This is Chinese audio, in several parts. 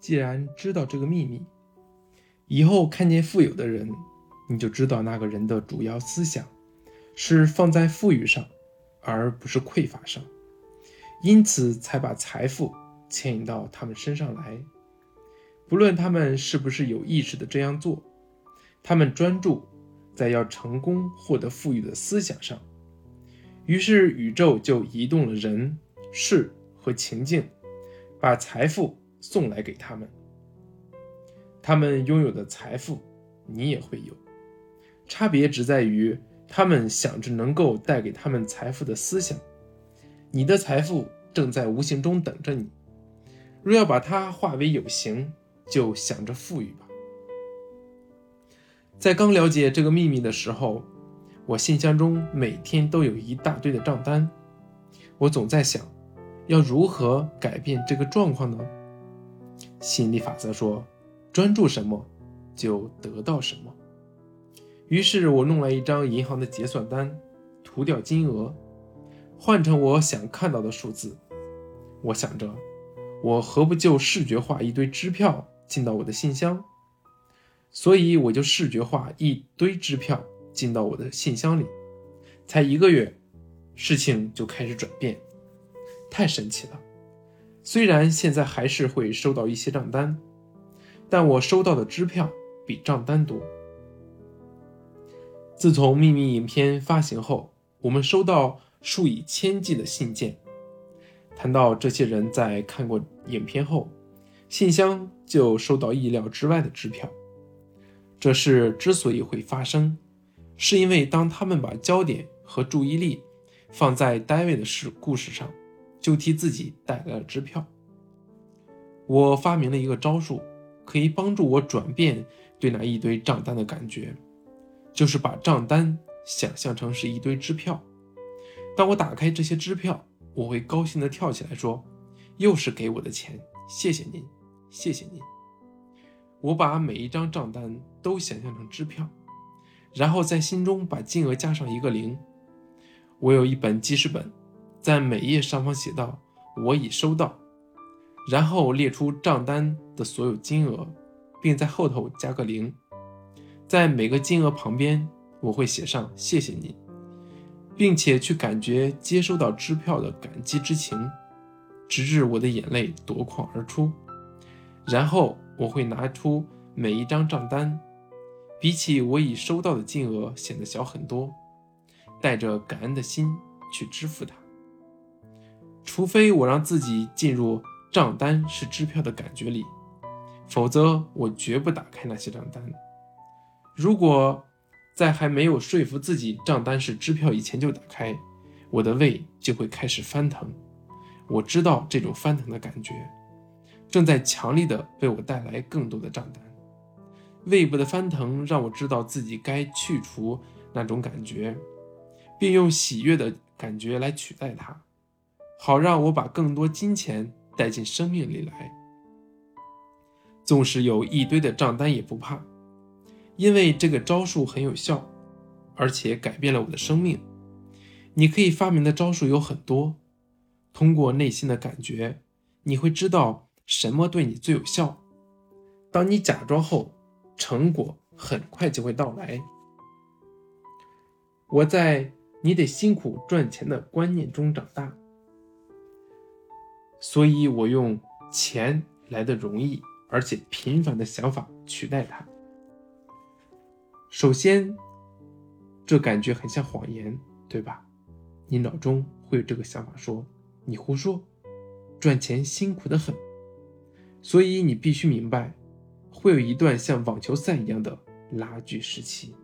既然知道这个秘密，以后看见富有的人，你就知道那个人的主要思想是放在富裕上，而不是匮乏上，因此才把财富牵引到他们身上来。不论他们是不是有意识的这样做，他们专注在要成功获得富裕的思想上，于是宇宙就移动了人、事和情境，把财富送来给他们。他们拥有的财富，你也会有，差别只在于他们想着能够带给他们财富的思想。你的财富正在无形中等着你，若要把它化为有形。就想着富裕吧。在刚了解这个秘密的时候，我信箱中每天都有一大堆的账单。我总在想，要如何改变这个状况呢？心理法则说，专注什么，就得到什么。于是我弄来一张银行的结算单，涂掉金额，换成我想看到的数字。我想着，我何不就视觉化一堆支票？进到我的信箱，所以我就视觉化一堆支票进到我的信箱里。才一个月，事情就开始转变，太神奇了。虽然现在还是会收到一些账单，但我收到的支票比账单多。自从秘密影片发行后，我们收到数以千计的信件，谈到这些人在看过影片后。信箱就收到意料之外的支票。这事之所以会发生，是因为当他们把焦点和注意力放在单位的事故事上，就替自己带来了支票。我发明了一个招数，可以帮助我转变对那一堆账单的感觉，就是把账单想象成是一堆支票。当我打开这些支票，我会高兴地跳起来说：“又是给我的钱，谢谢您。”谢谢您。我把每一张账单都想象成支票，然后在心中把金额加上一个零。我有一本记事本，在每页上方写道：“我已收到。”然后列出账单的所有金额，并在后头加个零。在每个金额旁边，我会写上“谢谢你”，并且去感觉接收到支票的感激之情，直至我的眼泪夺眶而出。然后我会拿出每一张账单，比起我已收到的金额显得小很多，带着感恩的心去支付它。除非我让自己进入账单是支票的感觉里，否则我绝不打开那些账单。如果在还没有说服自己账单是支票以前就打开，我的胃就会开始翻腾。我知道这种翻腾的感觉。正在强力的为我带来更多的账单，胃部的翻腾让我知道自己该去除那种感觉，并用喜悦的感觉来取代它，好让我把更多金钱带进生命里来。纵使有一堆的账单也不怕，因为这个招数很有效，而且改变了我的生命。你可以发明的招数有很多，通过内心的感觉，你会知道。什么对你最有效？当你假装后，成果很快就会到来。我在你得辛苦赚钱的观念中长大，所以我用钱来的容易而且频繁的想法取代它。首先，这感觉很像谎言，对吧？你脑中会有这个想法说：“你胡说，赚钱辛苦的很。”所以你必须明白，会有一段像网球赛一样的拉锯时期。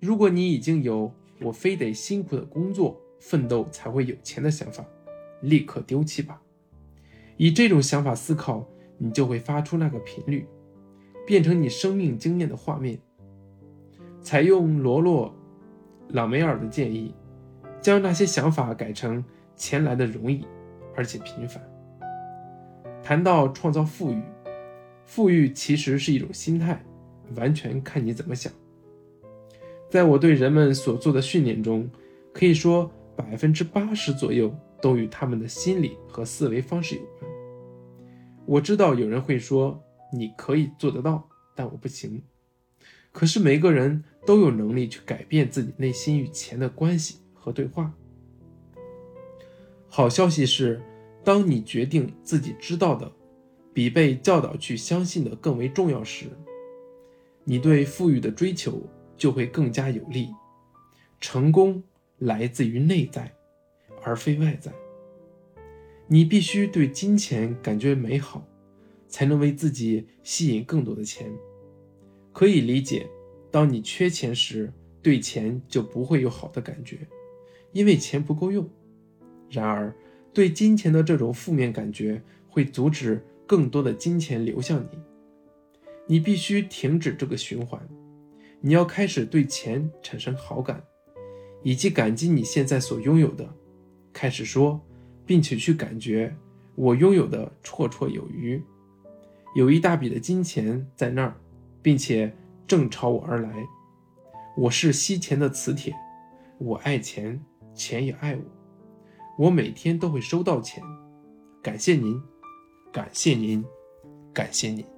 如果你已经有“我非得辛苦的工作奋斗才会有钱”的想法，立刻丢弃吧。以这种想法思考，你就会发出那个频率，变成你生命经验的画面。采用罗洛·朗梅尔的建议，将那些想法改成钱来的容易而且频繁。谈到创造富裕，富裕其实是一种心态，完全看你怎么想。在我对人们所做的训练中，可以说百分之八十左右都与他们的心理和思维方式有关。我知道有人会说你可以做得到，但我不行。可是每个人都有能力去改变自己内心与钱的关系和对话。好消息是，当你决定自己知道的比被教导去相信的更为重要时，你对富裕的追求就会更加有力。成功来自于内在，而非外在。你必须对金钱感觉美好，才能为自己吸引更多的钱。可以理解，当你缺钱时，对钱就不会有好的感觉，因为钱不够用。然而，对金钱的这种负面感觉会阻止更多的金钱流向你。你必须停止这个循环。你要开始对钱产生好感，以及感激你现在所拥有的。开始说，并且去感觉我拥有的绰绰有余，有一大笔的金钱在那儿，并且正朝我而来。我是吸钱的磁铁，我爱钱，钱也爱我。我每天都会收到钱，感谢您，感谢您，感谢您。